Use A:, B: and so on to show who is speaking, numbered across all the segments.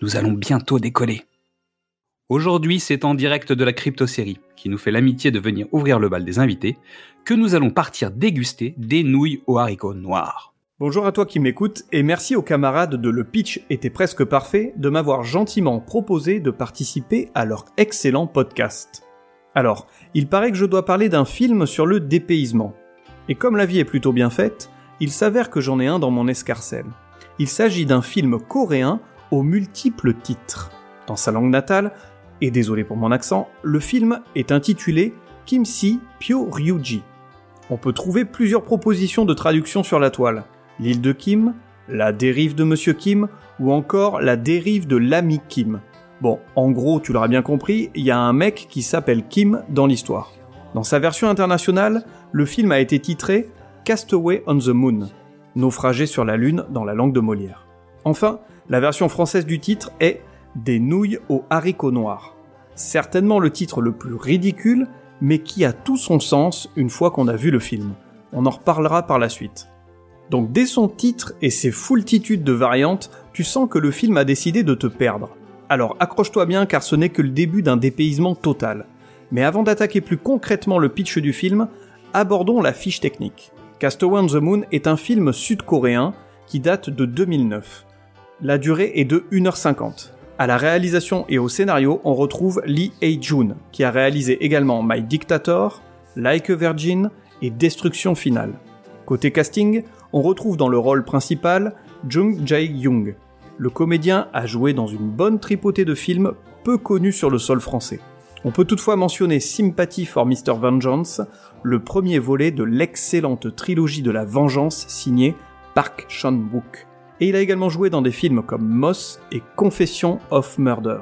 A: nous allons bientôt décoller. Aujourd'hui, c'est en direct de la crypto-série, qui nous fait l'amitié de venir ouvrir le bal des invités, que nous allons partir déguster des nouilles aux haricots noirs.
B: Bonjour à toi qui m'écoutes et merci aux camarades de Le Pitch était presque parfait de m'avoir gentiment proposé de participer à leur excellent podcast. Alors, il paraît que je dois parler d'un film sur le dépaysement. Et comme la vie est plutôt bien faite, il s'avère que j'en ai un dans mon escarcelle. Il s'agit d'un film coréen aux multiples titres. Dans sa langue natale, et désolé pour mon accent, le film est intitulé Kimsi Pyo Ryuji. On peut trouver plusieurs propositions de traduction sur la toile. L'île de Kim, la dérive de Monsieur Kim, ou encore la dérive de l'ami Kim. Bon, en gros, tu l'auras bien compris, il y a un mec qui s'appelle Kim dans l'histoire. Dans sa version internationale, le film a été titré Castaway on the Moon, naufragé sur la Lune dans la langue de Molière. Enfin, la version française du titre est Des nouilles aux haricots noirs. Certainement le titre le plus ridicule, mais qui a tout son sens une fois qu'on a vu le film. On en reparlera par la suite. Donc dès son titre et ses foultitudes de variantes, tu sens que le film a décidé de te perdre. Alors accroche-toi bien car ce n'est que le début d'un dépaysement total. Mais avant d'attaquer plus concrètement le pitch du film, abordons la fiche technique. Castaway on the Moon est un film sud-coréen qui date de 2009. La durée est de 1h50. À la réalisation et au scénario, on retrouve Lee Hae-jun, qui a réalisé également My Dictator, Like a Virgin et Destruction Finale. Côté casting, on retrouve dans le rôle principal Jung Jae-young. Le comédien a joué dans une bonne tripotée de films peu connus sur le sol français. On peut toutefois mentionner Sympathy for Mr. Vengeance, le premier volet de l'excellente trilogie de la vengeance signée Park Chan-wook et il a également joué dans des films comme Moss et Confession of Murder.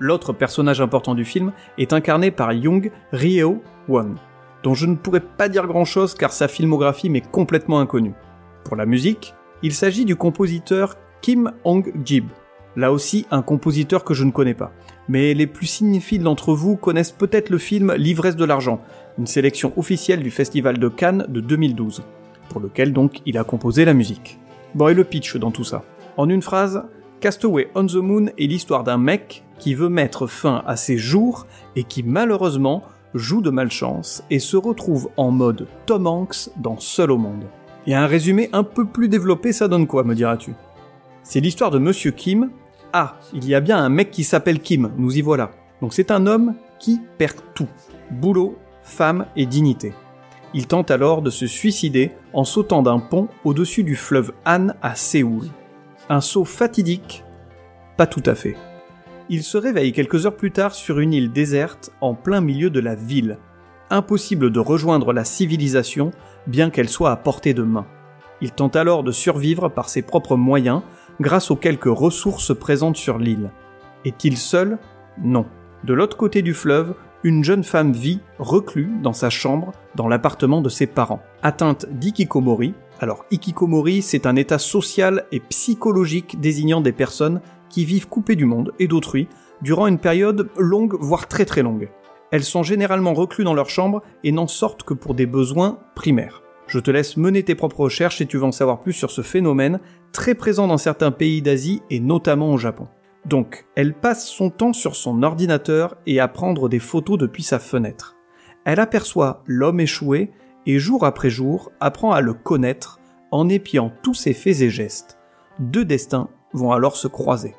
B: L'autre personnage important du film est incarné par Young Ryeo Won, dont je ne pourrais pas dire grand chose car sa filmographie m'est complètement inconnue. Pour la musique, il s'agit du compositeur Kim Hong-jib, là aussi un compositeur que je ne connais pas. Mais les plus cinéphiles d'entre vous connaissent peut-être le film L'ivresse de l'argent, une sélection officielle du Festival de Cannes de 2012, pour lequel donc il a composé la musique. Bon, et le pitch dans tout ça En une phrase, Castaway on the Moon est l'histoire d'un mec qui veut mettre fin à ses jours et qui malheureusement joue de malchance et se retrouve en mode Tom Hanks dans Seul au monde. Et un résumé un peu plus développé, ça donne quoi, me diras-tu? C'est l'histoire de Monsieur Kim. Ah, il y a bien un mec qui s'appelle Kim, nous y voilà. Donc c'est un homme qui perd tout. Boulot, femme et dignité. Il tente alors de se suicider en sautant d'un pont au-dessus du fleuve Han à Séoul. Un saut fatidique? Pas tout à fait. Il se réveille quelques heures plus tard sur une île déserte en plein milieu de la ville. Impossible de rejoindre la civilisation bien qu'elle soit à portée de main. Il tente alors de survivre par ses propres moyens grâce aux quelques ressources présentes sur l'île. Est-il seul? Non. De l'autre côté du fleuve, une jeune femme vit, reclue, dans sa chambre, dans l'appartement de ses parents, atteinte d'ikikomori. Alors, ikikomori, c'est un état social et psychologique désignant des personnes qui vivent coupées du monde et d'autrui durant une période longue, voire très très longue. Elles sont généralement reclues dans leur chambre et n'en sortent que pour des besoins primaires. Je te laisse mener tes propres recherches et tu vas en savoir plus sur ce phénomène, très présent dans certains pays d'Asie et notamment au Japon. Donc, elle passe son temps sur son ordinateur et à prendre des photos depuis sa fenêtre. Elle aperçoit l'homme échoué et jour après jour apprend à le connaître en épiant tous ses faits et gestes. Deux destins vont alors se croiser.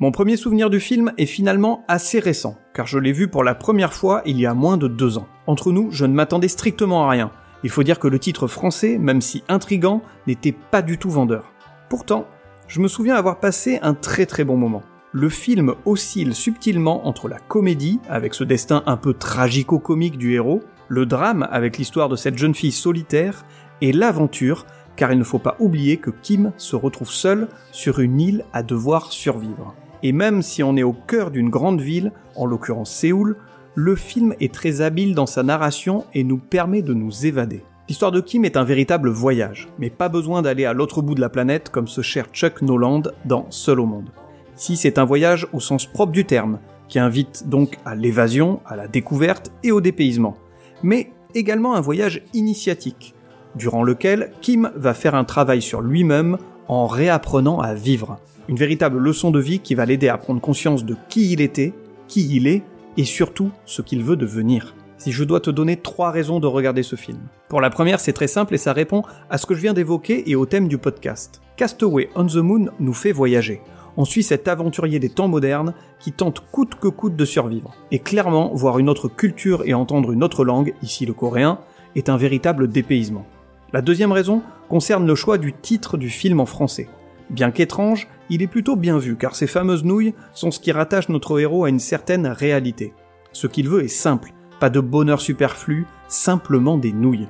B: Mon premier souvenir du film est finalement assez récent, car je l'ai vu pour la première fois il y a moins de deux ans. Entre nous, je ne m'attendais strictement à rien. Il faut dire que le titre français, même si intrigant, n'était pas du tout vendeur. Pourtant, je me souviens avoir passé un très très bon moment. Le film oscille subtilement entre la comédie, avec ce destin un peu tragico-comique du héros, le drame avec l'histoire de cette jeune fille solitaire, et l'aventure, car il ne faut pas oublier que Kim se retrouve seul sur une île à devoir survivre. Et même si on est au cœur d'une grande ville, en l'occurrence Séoul, le film est très habile dans sa narration et nous permet de nous évader. L'histoire de Kim est un véritable voyage, mais pas besoin d'aller à l'autre bout de la planète comme ce cher Chuck Noland dans Seul au monde. Si c'est un voyage au sens propre du terme, qui invite donc à l'évasion, à la découverte et au dépaysement, mais également un voyage initiatique, durant lequel Kim va faire un travail sur lui-même en réapprenant à vivre. Une véritable leçon de vie qui va l'aider à prendre conscience de qui il était, qui il est, et surtout ce qu'il veut devenir si je dois te donner trois raisons de regarder ce film. Pour la première, c'est très simple et ça répond à ce que je viens d'évoquer et au thème du podcast. Castaway on the Moon nous fait voyager. On suit cet aventurier des temps modernes qui tente coûte que coûte de survivre. Et clairement, voir une autre culture et entendre une autre langue, ici le coréen, est un véritable dépaysement. La deuxième raison concerne le choix du titre du film en français. Bien qu'étrange, il est plutôt bien vu car ces fameuses nouilles sont ce qui rattache notre héros à une certaine réalité. Ce qu'il veut est simple, pas de bonheur superflu, simplement des nouilles.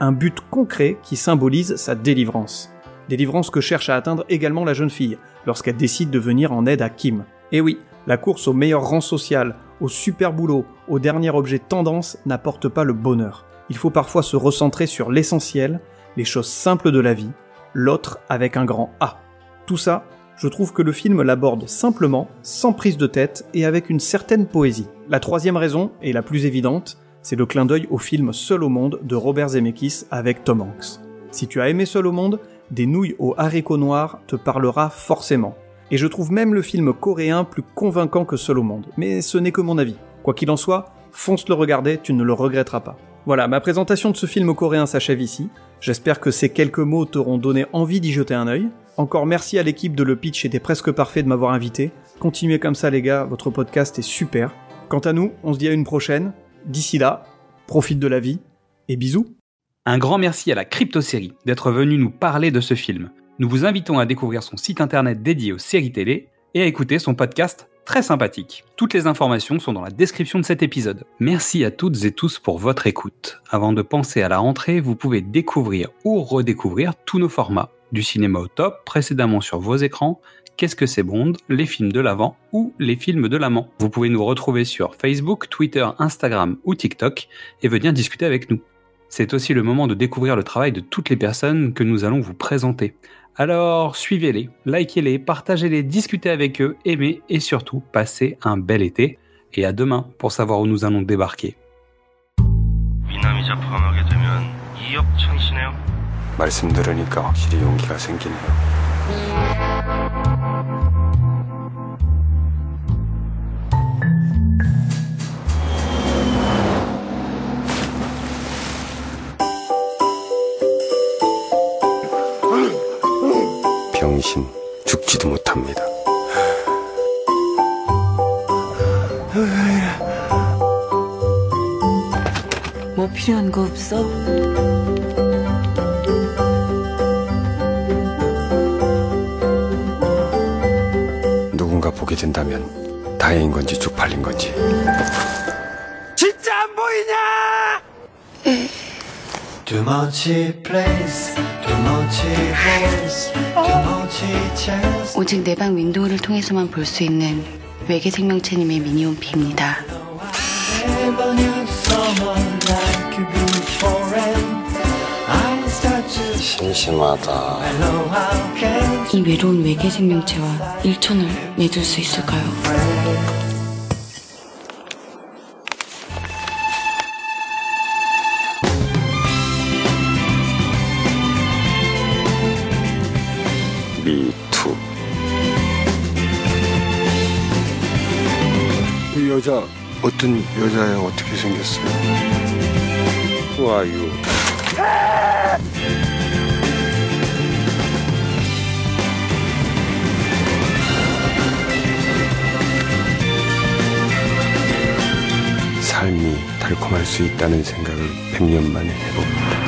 B: Un but concret qui symbolise sa délivrance. Délivrance que cherche à atteindre également la jeune fille, lorsqu'elle décide de venir en aide à Kim. Et oui, la course au meilleur rang social, au super boulot, au dernier objet tendance n'apporte pas le bonheur. Il faut parfois se recentrer sur l'essentiel, les choses simples de la vie, l'autre avec un grand A. Tout ça, je trouve que le film l'aborde simplement, sans prise de tête et avec une certaine poésie. La troisième raison, et la plus évidente, c'est le clin d'œil au film Seul au monde de Robert Zemeckis avec Tom Hanks. Si tu as aimé Seul au monde, des nouilles aux haricots noirs te parlera forcément. Et je trouve même le film coréen plus convaincant que Seul au monde, mais ce n'est que mon avis. Quoi qu'il en soit, fonce le regarder, tu ne le regretteras pas. Voilà, ma présentation de ce film coréen s'achève ici. J'espère que ces quelques mots t'auront donné envie d'y jeter un œil. Encore merci à l'équipe de Le Pitch, était presque parfait de m'avoir invité. Continuez comme ça les gars, votre podcast est super. Quant à nous, on se dit à une prochaine. D'ici là, profite de la vie et bisous.
A: Un grand merci à la Crypto-série d'être venu nous parler de ce film. Nous vous invitons à découvrir son site internet dédié aux séries télé et à écouter son podcast très sympathique. Toutes les informations sont dans la description de cet épisode. Merci à toutes et tous pour votre écoute. Avant de penser à la rentrée, vous pouvez découvrir ou redécouvrir tous nos formats. Du cinéma au top, précédemment sur vos écrans, Qu'est-ce que c'est Bond, les films de l'avant ou les films de l'amant. Vous pouvez nous retrouver sur Facebook, Twitter, Instagram ou TikTok et venir discuter avec nous. C'est aussi le moment de découvrir le travail de toutes les personnes que nous allons vous présenter. Alors suivez-les, likez-les, partagez-les, discutez avec eux, aimez et surtout passez un bel été. Et à demain pour savoir où nous allons débarquer. 병신 죽지도 못합니다. 뭐 필요한 거 없어? 누군가 보게 된다면 다행인 건지 쪽팔린 건지. 진짜 안 보이냐? Too much place. 오직 내 방 윈도우를 통해서만 볼 수 있는 외계 생명체님의 미니홈피입니다. 심심하다. 이 외로운 외계 생명체와 일촌을 맺을 수 있을까요? 여자 어떤 여자야 어떻게 생겼어요? Who are you? 삶이 달콤할 수 있다는 생각을 100년 만에 해봅니다.